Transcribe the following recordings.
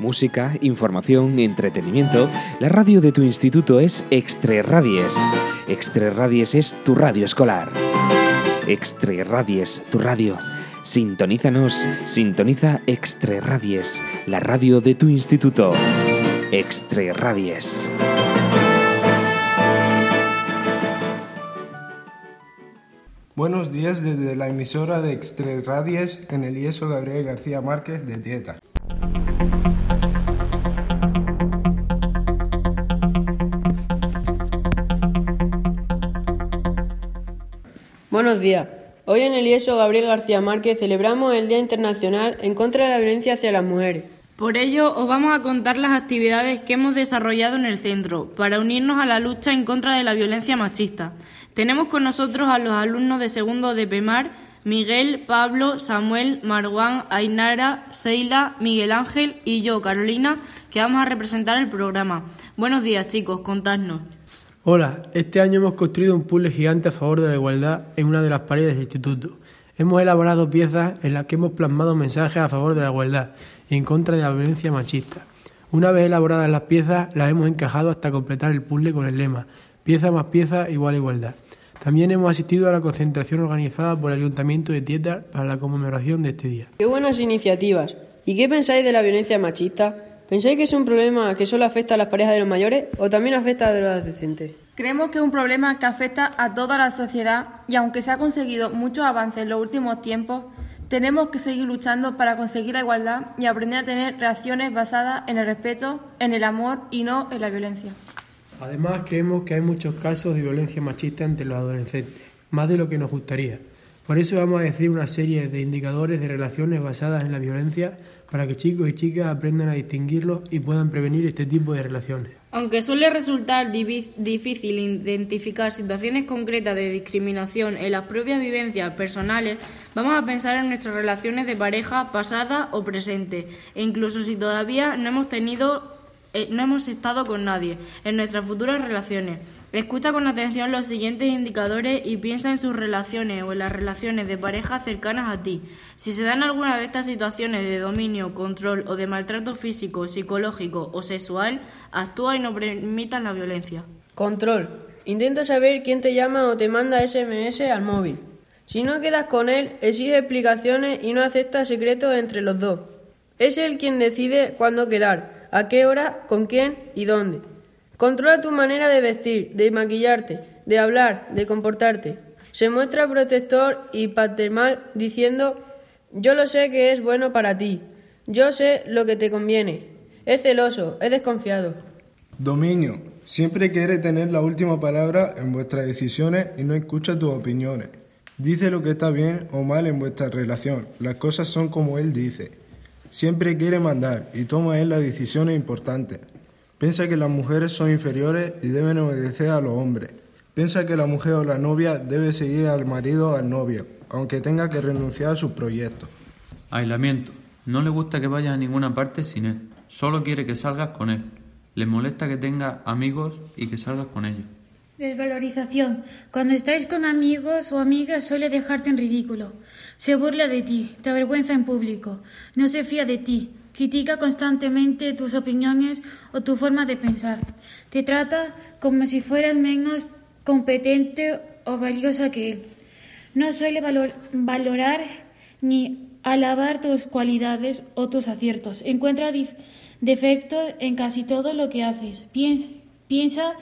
Música, información, entretenimiento. La radio de tu instituto es Extre Radies. Extre Radies es tu radio escolar. Extre Radies, tu radio. Sintonízanos, sintoniza Extre Radies, la radio de tu instituto. Extre Radies. Buenos días desde la emisora de Extre Radies en el IESO Gabriel García Márquez de Tieta. Buenos días. Hoy en el IESO Gabriel García Márquez celebramos el Día Internacional en contra de la violencia hacia las mujeres. Por ello, os vamos a contar las actividades que hemos desarrollado en el centro para unirnos a la lucha en contra de la violencia machista. Tenemos con nosotros a los alumnos de segundo de PEMAR, Miguel, Pablo, Samuel, Marwan, Ainara, Seila, Miguel Ángel y yo, Carolina, que vamos a representar el programa. Buenos días, chicos, contadnos. Hola, este año hemos construido un puzzle gigante a favor de la igualdad en una de las paredes del instituto. Hemos elaborado piezas en las que hemos plasmado mensajes a favor de la igualdad y en contra de la violencia machista. Una vez elaboradas las piezas, las hemos encajado hasta completar el puzzle con el lema pieza más pieza igual igualdad. También hemos asistido a la concentración organizada por el Ayuntamiento de Tietar para la conmemoración de este día. ¡Qué buenas iniciativas! ¿Y qué pensáis de la violencia machista? ¿Pensáis que es un problema que solo afecta a las parejas de los mayores o también afecta a los adolescentes? Creemos que es un problema que afecta a toda la sociedad y aunque se ha conseguido muchos avances en los últimos tiempos, tenemos que seguir luchando para conseguir la igualdad y aprender a tener relaciones basadas en el respeto, en el amor y no en la violencia. Además, creemos que hay muchos casos de violencia machista entre los adolescentes, más de lo que nos gustaría. Por eso vamos a decir una serie de indicadores de relaciones basadas en la violencia para que chicos y chicas aprendan a distinguirlos y puedan prevenir este tipo de relaciones. Aunque suele resultar difícil identificar situaciones concretas de discriminación en las propias vivencias personales, vamos a pensar en nuestras relaciones de pareja pasada o presente, e incluso si todavía no hemos tenido eh, no hemos estado con nadie en nuestras futuras relaciones. Escucha con atención los siguientes indicadores y piensa en sus relaciones o en las relaciones de pareja cercanas a ti. Si se dan alguna de estas situaciones de dominio, control o de maltrato físico, psicológico o sexual, actúa y no permitas la violencia. Control. Intenta saber quién te llama o te manda SMS al móvil. Si no quedas con él, exige explicaciones y no acepta secretos entre los dos. Es él quien decide cuándo quedar, a qué hora, con quién y dónde. Controla tu manera de vestir, de maquillarte, de hablar, de comportarte. Se muestra protector y paternal diciendo yo lo sé que es bueno para ti, yo sé lo que te conviene. Es celoso, es desconfiado. Dominio. Siempre quiere tener la última palabra en vuestras decisiones y no escucha tus opiniones. Dice lo que está bien o mal en vuestra relación. Las cosas son como él dice. Siempre quiere mandar y toma él las decisiones importantes. Piensa que las mujeres son inferiores y deben obedecer a los hombres. Piensa que la mujer o la novia debe seguir al marido o al novio, aunque tenga que renunciar a sus proyectos. Aislamiento. No le gusta que vayas a ninguna parte sin él. Solo quiere que salgas con él. Le molesta que tengas amigos y que salgas con ellos. Desvalorización. Cuando estáis con amigos o amigas suele dejarte en ridículo. Se burla de ti, te avergüenza en público, no se fía de ti, Critica constantemente tus opiniones o tu forma de pensar. Te trata como si fueras menos competente o valiosa que él. No suele valorar ni alabar tus cualidades o tus aciertos. Encuentra defectos en casi todo lo que haces. Piensa,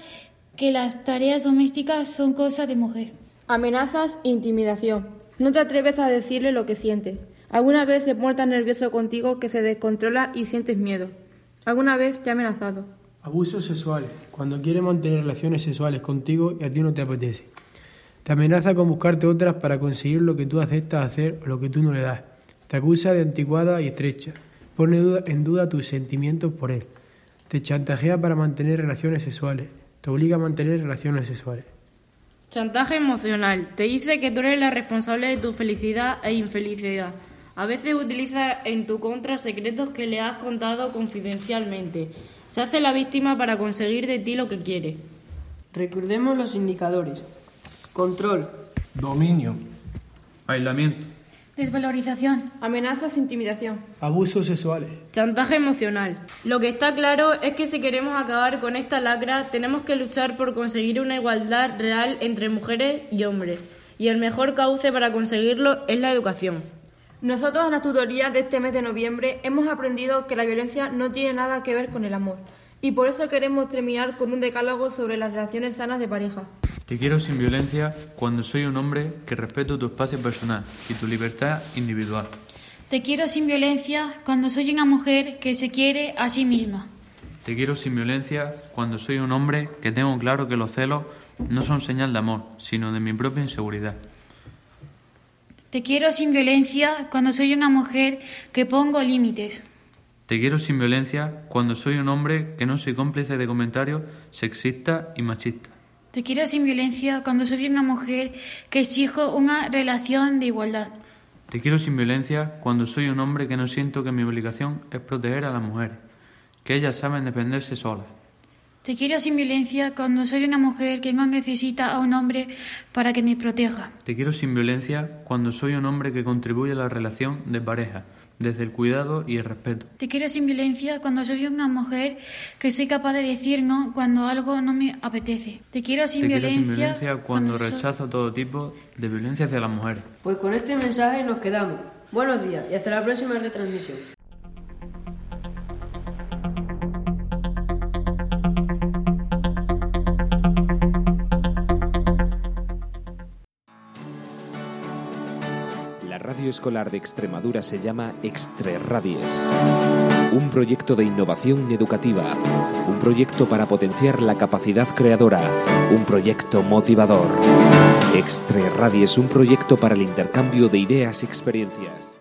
que las tareas domésticas son cosa de mujer. Amenazas e intimidación. No te atreves a decirle lo que sientes. ¿Alguna vez se tan nervioso contigo que se descontrola y sientes miedo? ¿Alguna vez te ha amenazado? Abusos sexuales. Cuando quiere mantener relaciones sexuales contigo y a ti no te apetece. Te amenaza con buscarte otras para conseguir lo que tú aceptas hacer o lo que tú no le das. Te acusa de anticuada y estrecha. Pone en duda tus sentimientos por él. Te chantajea para mantener relaciones sexuales. Te obliga a mantener relaciones sexuales. Chantaje emocional. Te dice que tú eres la responsable de tu felicidad e infelicidad. A veces utiliza en tu contra secretos que le has contado confidencialmente. Se hace la víctima para conseguir de ti lo que quiere. Recordemos los indicadores. Control. Dominio. Aislamiento. desvalorización, amenazas intimidación, abusos sexuales, chantaje emocional. Lo que está claro es que si queremos acabar con esta lacra, tenemos que luchar por conseguir una igualdad real entre mujeres y hombres. Y el mejor cauce para conseguirlo es la educación. Nosotros en la tutoría de este mes de noviembre hemos aprendido que la violencia no tiene nada que ver con el amor. Y por eso queremos terminar con un decálogo sobre las relaciones sanas de pareja. Te quiero sin violencia cuando soy un hombre que respeto tu espacio personal y tu libertad individual. Te quiero sin violencia cuando soy una mujer que se quiere a sí misma. Te quiero sin violencia cuando soy un hombre que tengo claro que los celos no son señal de amor, sino de mi propia inseguridad. Te quiero sin violencia cuando soy una mujer que pongo límites. Te quiero sin violencia cuando soy un hombre que no soy cómplice de comentarios sexistas y machistas. Te quiero sin violencia cuando soy una mujer que exijo una relación de igualdad. Te quiero sin violencia cuando soy un hombre que no siento que mi obligación es proteger a las mujeres, que ellas saben defenderse solas. Te quiero sin violencia cuando soy una mujer que no necesita a un hombre para que me proteja. Te quiero sin violencia cuando soy un hombre que contribuye a la relación de pareja, desde el cuidado y el respeto. Te quiero sin violencia cuando soy una mujer que soy capaz de decir no cuando algo no me apetece. Te quiero sin, Te quiero violencia, sin violencia cuando, so- rechazo todo tipo de violencia hacia las mujeres. Pues con este mensaje nos quedamos. Buenos días y hasta la próxima retransmisión. Escolar de Extremadura se llama Extreradies. Un proyecto de innovación educativa, un proyecto para potenciar la capacidad creadora, un proyecto motivador. Extreradies, un proyecto para el intercambio de ideas y experiencias.